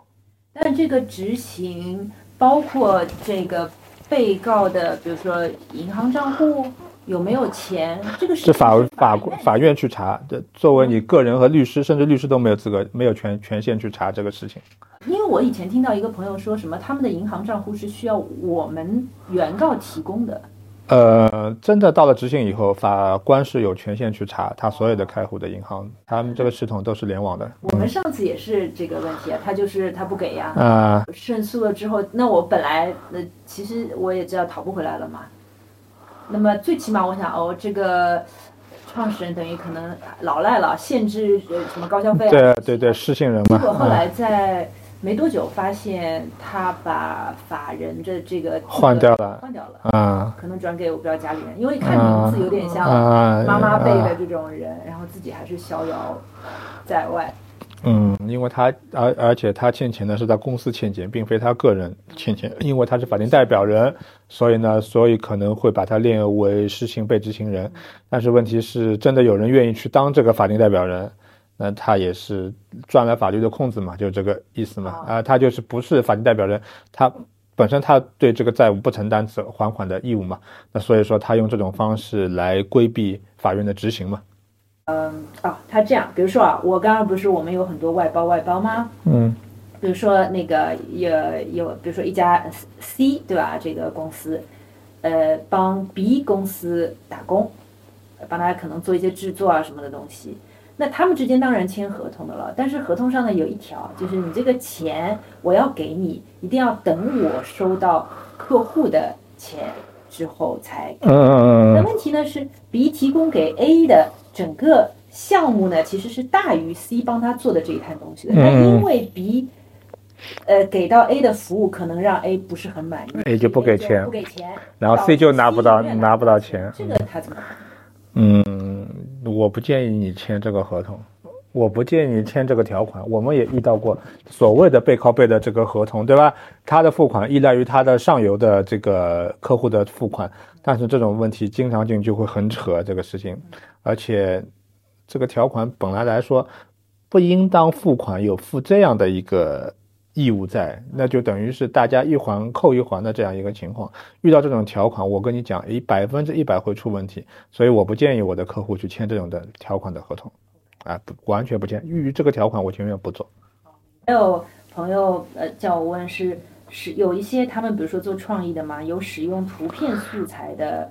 Speaker 2: 但这个执行包括这个被告的，比如说银行账户有没有钱，这个
Speaker 3: 是法法法院去查的。作为你个人和律师，甚至律师都没有资格、没有权权限去查这个事情。
Speaker 2: 我以前听到一个朋友说什么，他们的银行账户是需要我们原告提供的。
Speaker 3: 呃，真的到了执行以后，法官是有权限去查他所有的开户的银行，他们这个系统都是联网的。
Speaker 2: 我们上次也是这个问题啊，他就是他不给呀。
Speaker 3: 啊、
Speaker 2: 胜诉了之后，那我本来呃，其实我也知道讨不回来了嘛。那么最起码我想哦，这个创始人等于可能老赖了，限制呃什么高消费啊。
Speaker 3: 对对对，失信人嘛。
Speaker 2: 结果后来
Speaker 3: 啊
Speaker 2: 在没多久发现他把法人的这个
Speaker 3: 换掉了
Speaker 2: 换掉了，
Speaker 3: 啊
Speaker 2: 可能转给我不知道家里人，因为看名字有点像
Speaker 3: 啊
Speaker 2: 妈妈辈的
Speaker 3: 啊
Speaker 2: 这种人，然后自己还是逍遥在外。
Speaker 3: 嗯，因为他而而且他欠钱呢是在公司欠钱，并非他个人欠钱，因为他是法定代表人，所以呢，所以可能会把他列为失信被执行人。但是问题是，真的有人愿意去当这个法定代表人，那他也是钻了法律的空子嘛，就这个意思嘛。啊，他就是不是法定代表人，他本身他对这个债务不承担责还款的义务嘛，那所以说他用这种方式来规避法院的执行嘛。
Speaker 2: 嗯啊，他这样，比如说啊，我刚刚不是我们有很多外包外包吗？
Speaker 3: 嗯
Speaker 2: 比如说那个有有，比如说一家 C 对吧？这个公司，呃，帮 B 公司打工，帮他可能做一些制作啊什么的东西。那他们之间当然签合同的了，但是合同上呢有一条，就是你这个钱我要给你，一定要等我收到客户的钱之后才给。
Speaker 3: 嗯嗯
Speaker 2: 那问题呢是，B 提供给 A 的整个项目呢，其实是大于 C 帮他做的这一摊东西的。因为 B，呃，给到 A 的服务可能让 A 不是很满意
Speaker 3: A 就不给钱
Speaker 2: 不给钱，
Speaker 3: 然后 C 就拿不到拿不到钱
Speaker 2: 这个他怎么办？
Speaker 3: 嗯，我不建议你签这个合同，我不建议你签这个条款。我们也遇到过所谓的背靠背的这个合同，对吧？他的付款依赖于他的上游的这个客户的付款，但是这种问题经常性就会很扯这个事情，而且这个条款本来来说不应当付款，有付这样的一个。义务在，那就等于是大家一环扣一环的这样一个情况。遇到这种条款，我跟你讲，诶，百分之一百会出问题，所以我不建议我的客户去签这种的条款的合同，啊，不完全不建议。于这个条款，我情愿不做。
Speaker 2: 还有朋友呃叫我问是是有一些他们比如说做创意的嘛，有使用图片素材的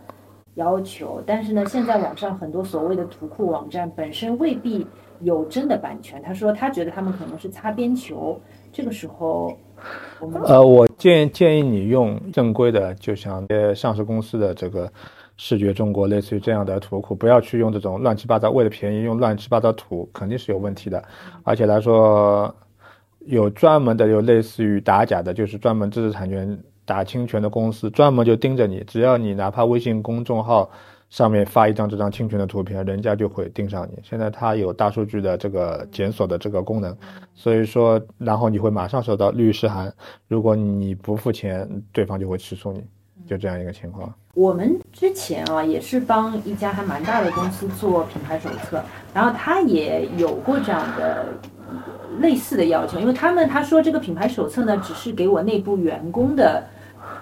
Speaker 2: 要求，但是呢，现在网上很多所谓的图库网站本身未必有真的版权。他说他觉得他们可能是擦边球，这个时候
Speaker 3: 呃，我建建议你用正规的，就像呃上市公司的这个视觉中国类似于这样的图库，不要去用这种乱七八糟，为了便宜用乱七八糟图，肯定是有问题的。而且来说，有专门的，有类似于打假的，就是专门知识产权打侵权的公司，专门就盯着你，只要你哪怕微信公众号。上面发一张这张侵权的图片，人家就会盯上你。现在它有大数据的这个检索的这个功能，所以说，然后你会马上收到律师函，如果你不付钱，对方就会起诉你，就这样一个情况。
Speaker 2: 我们之前啊也是帮一家还蛮大的公司做品牌手册，然后他也有过这样的类似的要求，因为他们他说这个品牌手册呢只是给我内部员工的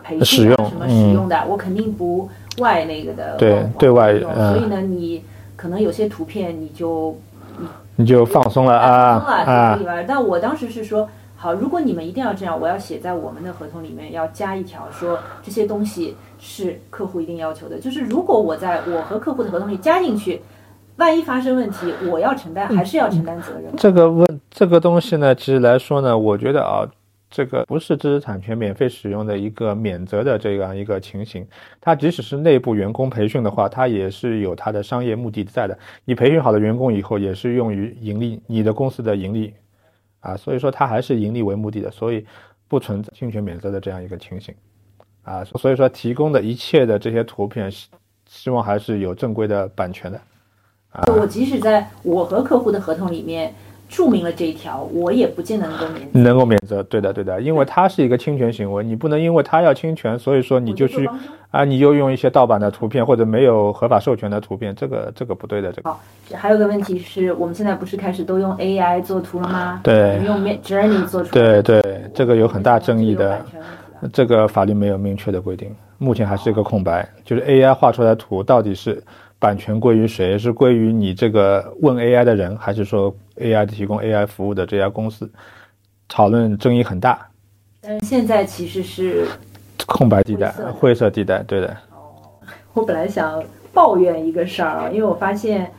Speaker 2: 培
Speaker 3: 使用
Speaker 2: 训啊什么使用的，我肯定不外那个的
Speaker 3: 对对外
Speaker 2: 所以呢你可能有些图片你就
Speaker 3: 你就放松了啊
Speaker 2: 放松！了。但我当时是说，好，如果你们一定要这样，我要写在我们的合同里面，要加一条说这些东西是客户一定要求的。就是如果我在我和客户的合同里加进去，万一发生问题，我要承担，还是要承担责任。
Speaker 3: 这个问这个东西呢，其实来说呢，我觉得啊，这个不是知识产权免费使用的一个免责的这样一个情形。它即使是内部员工培训的话，它也是有它的商业目的在的。你培训好的员工以后，也是用于盈利，你的公司的盈利啊，所以说它还是盈利为目的的，所以不存在侵权免责的这样一个情形啊。所以说提供的一切的这些图片，希望还是有正规的版权的。
Speaker 2: 啊我即使在我和客户的合同里面，注明了这一条，我也不见得能够免责。
Speaker 3: 能够免责，对的，对的，因为它是一个侵权行为，你不能因为它要侵权，所以说你就去啊，你又用一些盗版的图片或者没有合法授权的图片，这个这个不对的，这个
Speaker 2: 好，还有个问题是我们现在不是开始都用 AI 做图了吗？
Speaker 3: 对
Speaker 2: 用 Journey 做出来
Speaker 3: 对对，这个有很大争议的
Speaker 2: 这
Speaker 3: 个法律没有明确的规定，目前还是一个空白。就是 AI 画出来的图到底是版权归于谁？是归于你这个问 AI 的人，还是说 AI 提供 AI 服务的这家公司？讨论争议很大，
Speaker 2: 但是现在其实是
Speaker 3: 空白地带
Speaker 2: 灰色
Speaker 3: 地带，对的。
Speaker 2: 我本来想抱怨一个事儿啊，因为我发现，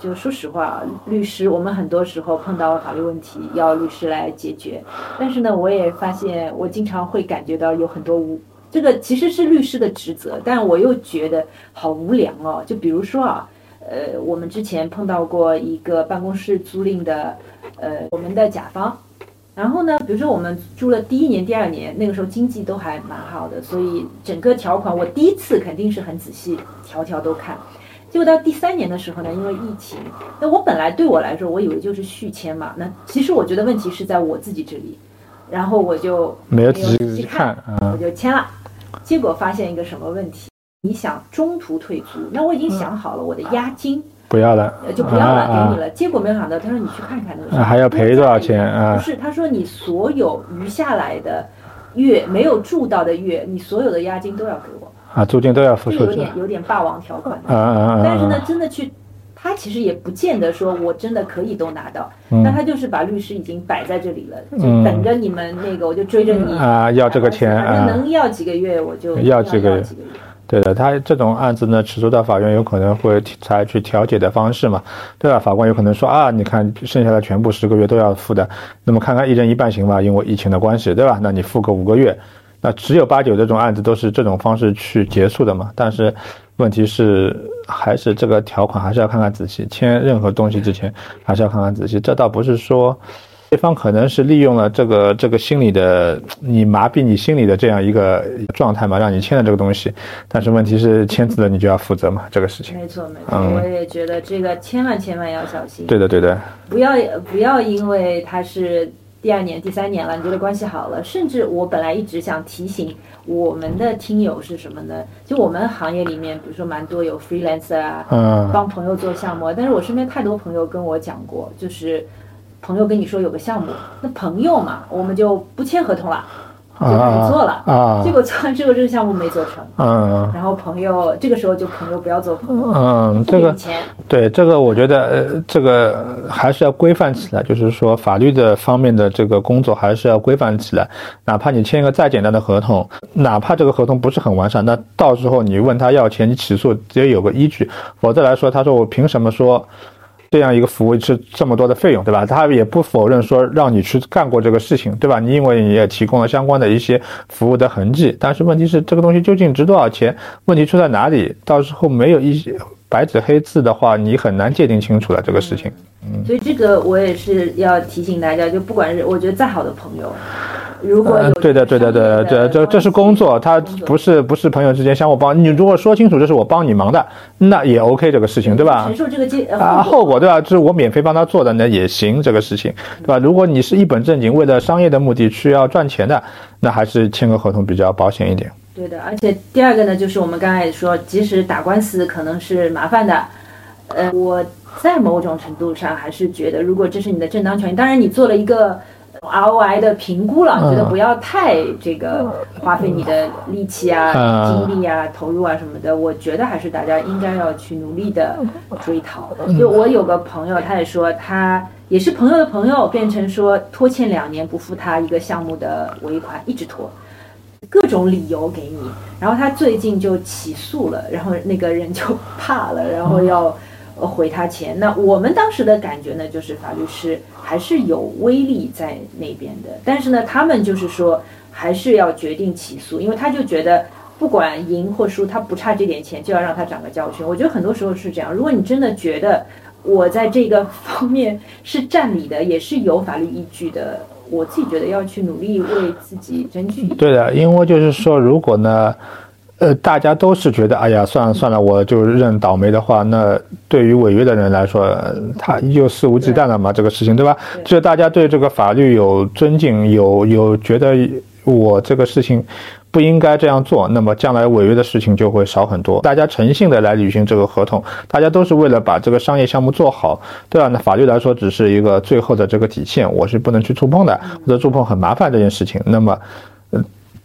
Speaker 2: 就说实话啊，律师我们很多时候碰到法律问题要律师来解决，但是呢，我也发现我经常会感觉到有很多无，这个其实是律师的职责，但我又觉得好无聊哦。就比如说啊，呃，我们之前碰到过一个办公室租赁的，呃，我们的甲方。然后呢，比如说我们租了第一年、第二年，那个时候经济都还蛮好的，所以整个条款我第一次肯定是很仔细，条条都看。结果到第三年的时候呢，因为疫情，那我本来对我来说，我以为就是续签嘛。那其实我觉得问题是在我自己这里，然后我就
Speaker 3: 没有
Speaker 2: 仔
Speaker 3: 仔细
Speaker 2: 看
Speaker 3: 看，
Speaker 2: 我
Speaker 3: 嗯，
Speaker 2: 就签了。结果发现一个什么问题？你想中途退租，那我已经想好了我的押金。
Speaker 3: 不要了。
Speaker 2: 呃，就不要了，
Speaker 3: 啊
Speaker 2: 给你了。结果没有想到，他说你去看看那个
Speaker 3: 啊还要赔多少钱？啊。
Speaker 2: 不是，他说你所有余下来的月没有住到的月，你所有的押金都要给我，
Speaker 3: 啊，租金都要付出
Speaker 2: 有点有点霸王条款
Speaker 3: 啊啊啊！
Speaker 2: 但是呢
Speaker 3: 啊，
Speaker 2: 真的去，他其实也不见得说我真的可以都拿到，
Speaker 3: 嗯
Speaker 2: 那他就是把律师已经摆在这里了，就
Speaker 3: 嗯
Speaker 2: 等着你们那个，我就追着你
Speaker 3: 啊要这个钱
Speaker 2: 反正
Speaker 3: 啊
Speaker 2: 能要几个月我就
Speaker 3: 要几个月
Speaker 2: 几个月。
Speaker 3: 对的，他这种案子呢，起诉到法院有可能会采取调解的方式嘛，对吧？法官有可能说啊，你看剩下的全部十个月都要付的，那么看看一人一半行吧，因为疫情的关系，对吧？那你付个五个月，那十有八九这种案子都是这种方式去结束的嘛。但是问题是，还是这个条款还是要看看仔细，签任何东西之前还是要看看仔细。这倒不是说。对方可能是利用了这个这个心理的你麻痹你心理的这样一个状态嘛，让你签了这个东西，但是问题是签字了你就要负责嘛，这个事情。
Speaker 2: 没错没错，
Speaker 3: 嗯
Speaker 2: 我也觉得这个千万千万要小心。
Speaker 3: 对的对的，
Speaker 2: 不要不要因为他是第二年、第三年了，你觉得关系好了，甚至我本来一直想提醒我们的听友是什么呢？就我们行业里面，比如说蛮多有 freelancer 啊，
Speaker 3: 嗯
Speaker 2: 帮朋友做项目，但是我身边太多朋友跟我讲过，就是朋友跟你说有个项目，那朋友嘛，我们就不签合同了，就开始做了，
Speaker 3: 啊。
Speaker 2: 结果做完之后这个项目没做成，
Speaker 3: 嗯
Speaker 2: 然后朋友这个时候就朋友不要做朋友，
Speaker 3: 嗯，
Speaker 2: 不
Speaker 3: 这个对这个我觉得呃这个还是要规范起来，就是说法律的方面的这个工作还是要规范起来，哪怕你签一个再简单的合同，哪怕这个合同不是很完善，那到时候你问他要钱，你起诉也有个依据，否则来说，他说我凭什么说？这样一个服务是这么多的费用，对吧？他也不否认说让你去干过这个事情，对吧？你因为你也提供了相关的一些服务的痕迹，但是问题是这个东西究竟值多少钱？问题出在哪里？到时候没有一些白纸黑字的话，你很难界定清楚的这个事情。
Speaker 2: 嗯所以这个我也是要提醒大家，就不管是我觉得再好的朋友，如果
Speaker 3: 对的，对的，对的，这这这是工作，他不是不是朋友之间相互帮。你如果说清楚这是我帮你忙的，那也 OK 这个事情，对吧
Speaker 2: 承？受这个结呃
Speaker 3: 啊，
Speaker 2: 后
Speaker 3: 后果对吧？这是我免费帮他做的，那也行，这个事情，对吧？如果你是一本正经为了商业的目的去要赚钱的，那还是签个合同比较保险一点。
Speaker 2: 对的，而且第二个呢，就是我们刚才也说，即使打官司可能是麻烦的，呃，我在某种程度上还是觉得，如果这是你的正当权益，当然你做了一个 ROI 的评估了，
Speaker 3: 嗯。
Speaker 2: 觉得不要太这个花费你的力气啊、
Speaker 3: 嗯。
Speaker 2: 精力啊、投入啊什么的，我觉得还是大家应该要去努力的追讨。就我有个朋友，他也说他。也是朋友的朋友，变成说拖欠两年不付他一个项目的尾款，一直拖，各种理由给你，然后他最近就起诉了，然后那个人就 怕了，然后要呃回他钱。那我们当时的感觉呢，就是法律师还是有威力在那边的，但是呢，他们就是说还是要决定起诉，因为他就觉得。不管赢或输，他不差这点钱，就要让他长个教训。我觉得很多时候是这样。如果你真的觉得我在这个方面是占理的，也是有法律依据的，我自己觉得要去努力为自己争取。
Speaker 3: 对的，因为就是说，如果呢，呃，大家都是觉得，哎呀，算了算了，我就认倒霉的话，那对于违约的人来说，他又肆无忌惮了嘛，这个事情，对吧？就大家对这个法律有尊敬，有有觉得我这个事情不应该这样做，那么将来违约的事情就会少很多。大家诚信的来履行这个合同，大家都是为了把这个商业项目做好，对吧？那法律来说只是一个最后的这个底线，我是不能去触碰的，或者触碰很麻烦这件事情，那么。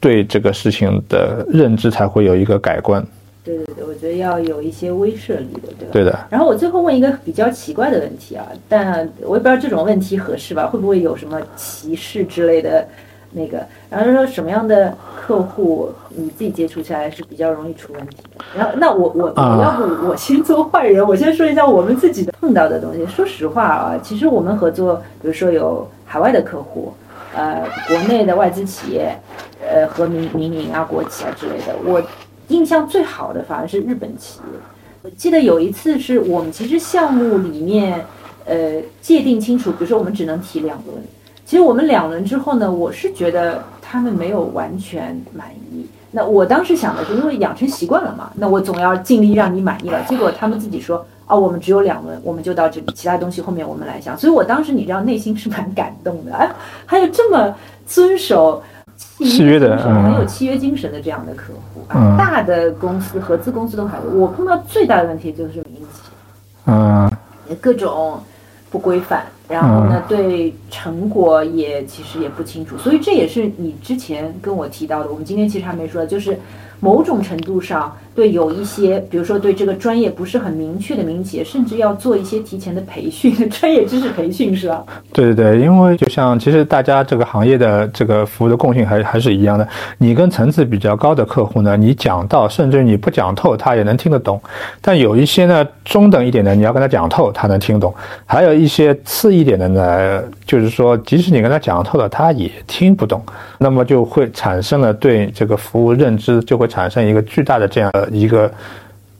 Speaker 3: 对这个事情的认知才会有一个改观。
Speaker 2: 对对对，我觉得要有一些威慑力的，对吧？
Speaker 3: 对的。
Speaker 2: 然后我最后问一个比较奇怪的问题啊，但我也不知道这种问题合适吧？会不会有什么歧视之类的？那个，然后说什么样的客户你自己接触起来是比较容易出问题的？然后那我我我要不我先做坏人，我先说一下我们自己碰到的东西。说实话啊，其实我们合作，比如说有海外的客户。呃，国内的外资企业，呃和民民营啊、国企啊之类的，我印象最好的反而是日本企业。我记得有一次是我们其实项目里面，呃界定清楚，比如说我们只能提两轮，其实我们两轮之后呢，我是觉得他们没有完全满意。那我当时想的是，因为养成习惯了嘛，那我总要尽力让你满意了。结果他们自己说。啊，我们只有两轮，我们就到这里，其他东西后面我们来想。所以我当时你知道，内心是蛮感动的。哎，还有这么遵守契约的、很有契约精神的这样的客户啊，大的公司、合资公司都还有。我碰到最大的问题就是民营企业，嗯，各种不规范，然后呢，对成果也其实也不清楚。所以这也是你之前跟我提到的，我们今天其实还没说，就是某种程度上。对，有一些，比如说对这个专业不是很明确的民企业，甚至要做一些提前的培训，专业知识培训，是吧？
Speaker 3: 对对对，因为就像其实大家这个行业的这个服务的共性还还是一样的。你跟层次比较高的客户呢，你讲到，甚至你不讲透，他也能听得懂。但有一些呢，中等一点的，你要跟他讲透，他能听懂；还有一些次一点的呢，就是说，即使你跟他讲透了，他也听不懂。那么就会产生了对这个服务认知就会产生一个巨大的这样。一个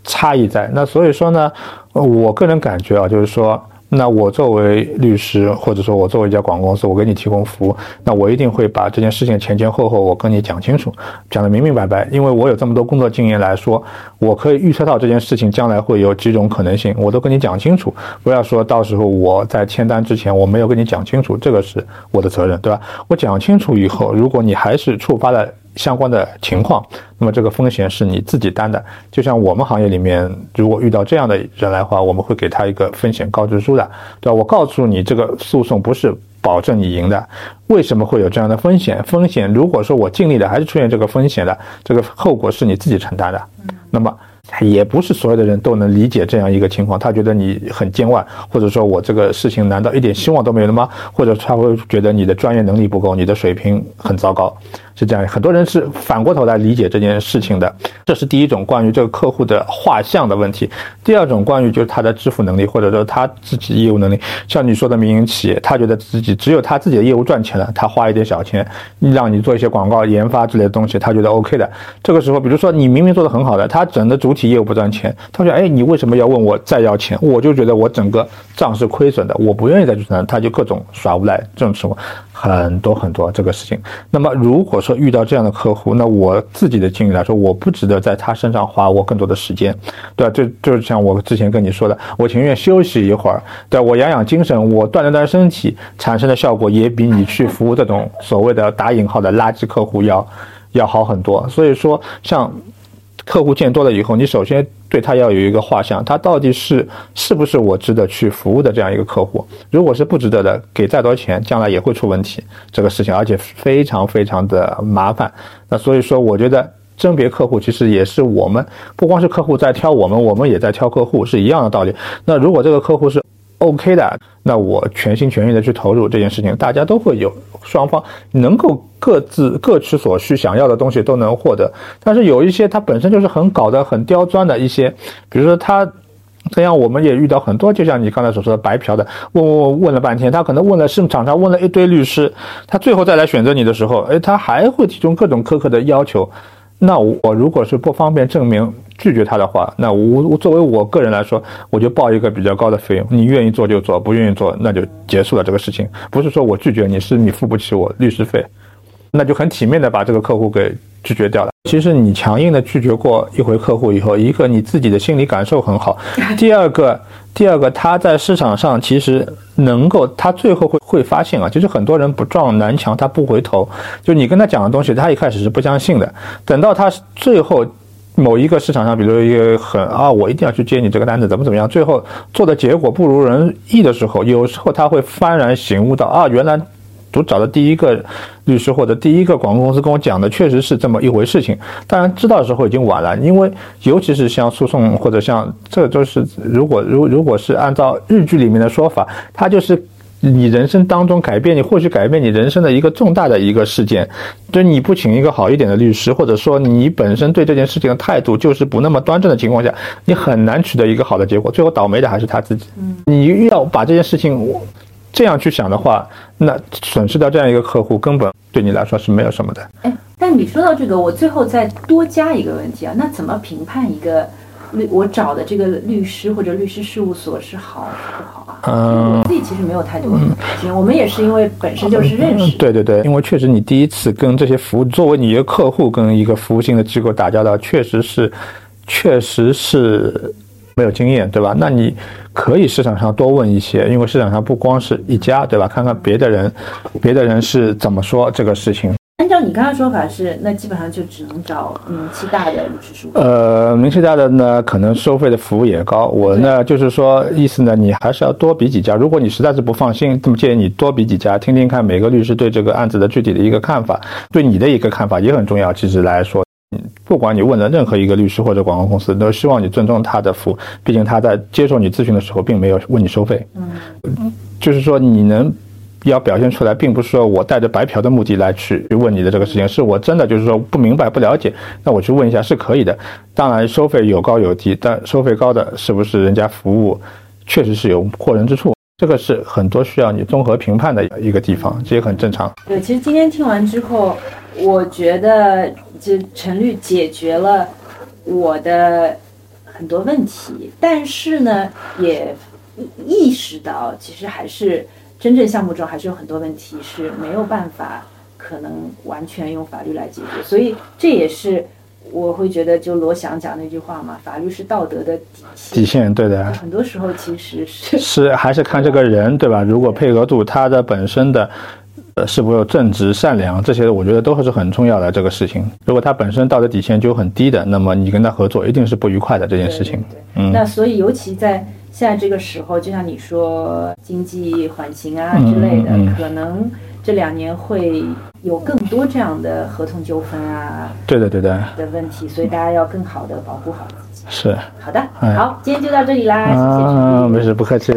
Speaker 3: 差异在那，所以说呢，我个人感觉啊，就是说，那我作为律师，或者说我作为一家广告公司，我给你提供服务，那我一定会把这件事情前前后后我跟你讲清楚，讲的明明白白，因为我有这么多工作经验来说，我可以预测到这件事情将来会有几种可能性，我都跟你讲清楚，不要说到时候我在签单之前我没有跟你讲清楚，这个是我的责任，对吧？我讲清楚以后，如果你还是触发了。相关的情况，那么这个风险是你自己担的。就像我们行业里面，如果遇到这样的人来话，我们会给他一个风险告知书的，对吧？我告诉你，这个诉讼不是保证你赢的，为什么会有这样的风险？风险如果说我尽力的，还是出现这个风险的，这个后果是你自己承担的。那么。也不是所有的人都能理解这样一个情况，他觉得你很见外，或者说我这个事情难道一点希望都没有了吗？或者他会觉得你的专业能力不够，你的水平很糟糕，是这样。很多人是反过头来理解这件事情的。这是第一种关于这个客户的画像的问题。第二种关于就是他的支付能力，或者说他自己业务能力。像你说的民营企业，他觉得自己只有他自己的业务赚钱了，他花一点小钱让你做一些广告研发之类的东西，他觉得 OK 的。这个时候，比如说你明明做的很好的，他整个主体业务不赚钱，他说：“哎，你为什么要问我再要钱？”我就觉得我整个账是亏损的，我不愿意再去赚。他就各种耍无赖，这种情况很多很多。这个事情，那么如果说遇到这样的客户，那我自己的经历来说，我不值得在他身上花我更多的时间，对吧？就就像我之前跟你说的，我情愿休息一会儿，对我养养精神，我锻炼锻炼身体，产生的效果也比你去服务这种所谓的打引号的垃圾客户要要好很多。所以说，像。客户见多了以后，你首先对他要有一个画像，他到底是是不是我值得去服务的这样一个客户？如果是不值得的，给再多钱，将来也会出问题这个事情，而且非常非常的麻烦。那所以说，我觉得甄别客户其实也是我们不光是客户在挑我们，我们也在挑客户，是一样的道理。那如果这个客户是。OK 的，那我全心全意的去投入这件事情，大家都会有双方能够各自各取所需，想要的东西都能获得。但是有一些他本身就是很搞得很刁钻的一些，比如说他，这样我们也遇到很多，就像你刚才所说的白嫖的，问问问了半天，他可能问了市场上问了一堆律师，他最后再来选择你的时候，哎，他还会提出各种苛刻的要求。那我如果是不方便证明拒绝他的话，那我作为我个人来说，我就报一个比较高的费用，你愿意做就做，不愿意做那就结束了这个事情。不是说我拒绝你是你付不起我律师费，那就很体面的把这个客户给拒绝掉了。其实你强硬的拒绝过一回客户以后，一个你自己的心理感受很好，第二个，第二个他在市场上其实能够，他最后会会发现啊，就是很多人不撞南墙他不回头，就你跟他讲的东西，他一开始是不相信的，等到他最后。某一个市场上，比如一个很啊，我一定要去接你这个单子，怎么怎么样？最后做的结果不如人意的时候，有时候他会幡然醒悟到啊，原来我找的第一个律师或者第一个广告公司跟我讲的确实是这么一回事情。当然知道的时候已经晚了，因为尤其是像诉讼或者像这都是如果如如果是按照日剧里面的说法，他就是。你人生当中改变你，或许改变你人生的一个重大的一个事件，就你不请一个好一点的律师，或者说你本身对这件事情的态度就是不那么端正的情况下，你很难取得一个好的结果。最后倒霉的还是他自己。嗯，你要把这件事情这样去想的话，那损失掉这样一个客户，根本对你来说是没有什么的。
Speaker 2: 哎，但你说到这个，我最后再多加一个问题啊，那怎么评判一个？律我找的这个律师或者律师事务所是好不好啊？嗯，我自己其实没有太多经验，我们也是因为本身就是认识。
Speaker 3: 对对对，因为确实你第一次跟这些服务作为你一个客户跟一个服务性的机构打交道，确实是，确实是没有经验，对吧？那你可以市场上多问一些，因为市场上不光是一家，对吧？看看别的人，别的人是怎么说这个事情。
Speaker 2: 按照你刚刚说法是，那基本上就只能找名气大的律师事务所。
Speaker 3: 呃，名气大的呢，可能收费的服务也高。我呢，就是说，意思呢，你还是要多比几家。如果你实在是不放心，那么建议你多比几家，听听看每个律师对这个案子的具体的一个看法，对你的一个看法也很重要。其实来说，不管你问的任何一个律师或者广告公司，都希望你尊重他的服务，毕竟他在接受你咨询的时候，并没有问你收费。嗯，就是说你能。要表现出来，并不是说我带着白嫖的目的来去问你的这个事情，是我真的就是说不明白、不了解，那我去问一下是可以的。当然，收费有高有低，但收费高的是不是人家服务确实是有过人之处？这个是很多需要你综合评判的一个地方，这也很正常。
Speaker 2: 对，其实今天听完之后，我觉得就陈律解决了我的很多问题，但是呢，也意识到其实还是。真正项目中还是有很多问题是没有办法可能完全用法律来解决，所以这也是我会觉得就罗翔讲那句话嘛，法律是道德的底线。
Speaker 3: 底线对的。
Speaker 2: 很多时候其实是
Speaker 3: 是还是看这个人对吧？如果配合度他的本身的呃是否有正直善良这些，我觉得都是很重要的这个事情。如果他本身道德底线就很低的，那么你跟他合作一定是不愉快的这件事情。
Speaker 2: 嗯。那所以尤其在。现在这个时候，就像你说经济缓行啊之类的，可能这两年会有更多这样的合同纠纷啊，
Speaker 3: 对的对的
Speaker 2: 的问题，所以大家要更好的保护好自己。
Speaker 3: 是，
Speaker 2: 好的，好，今天就到这里啦，谢谢。
Speaker 3: 嗯，没事，不客气。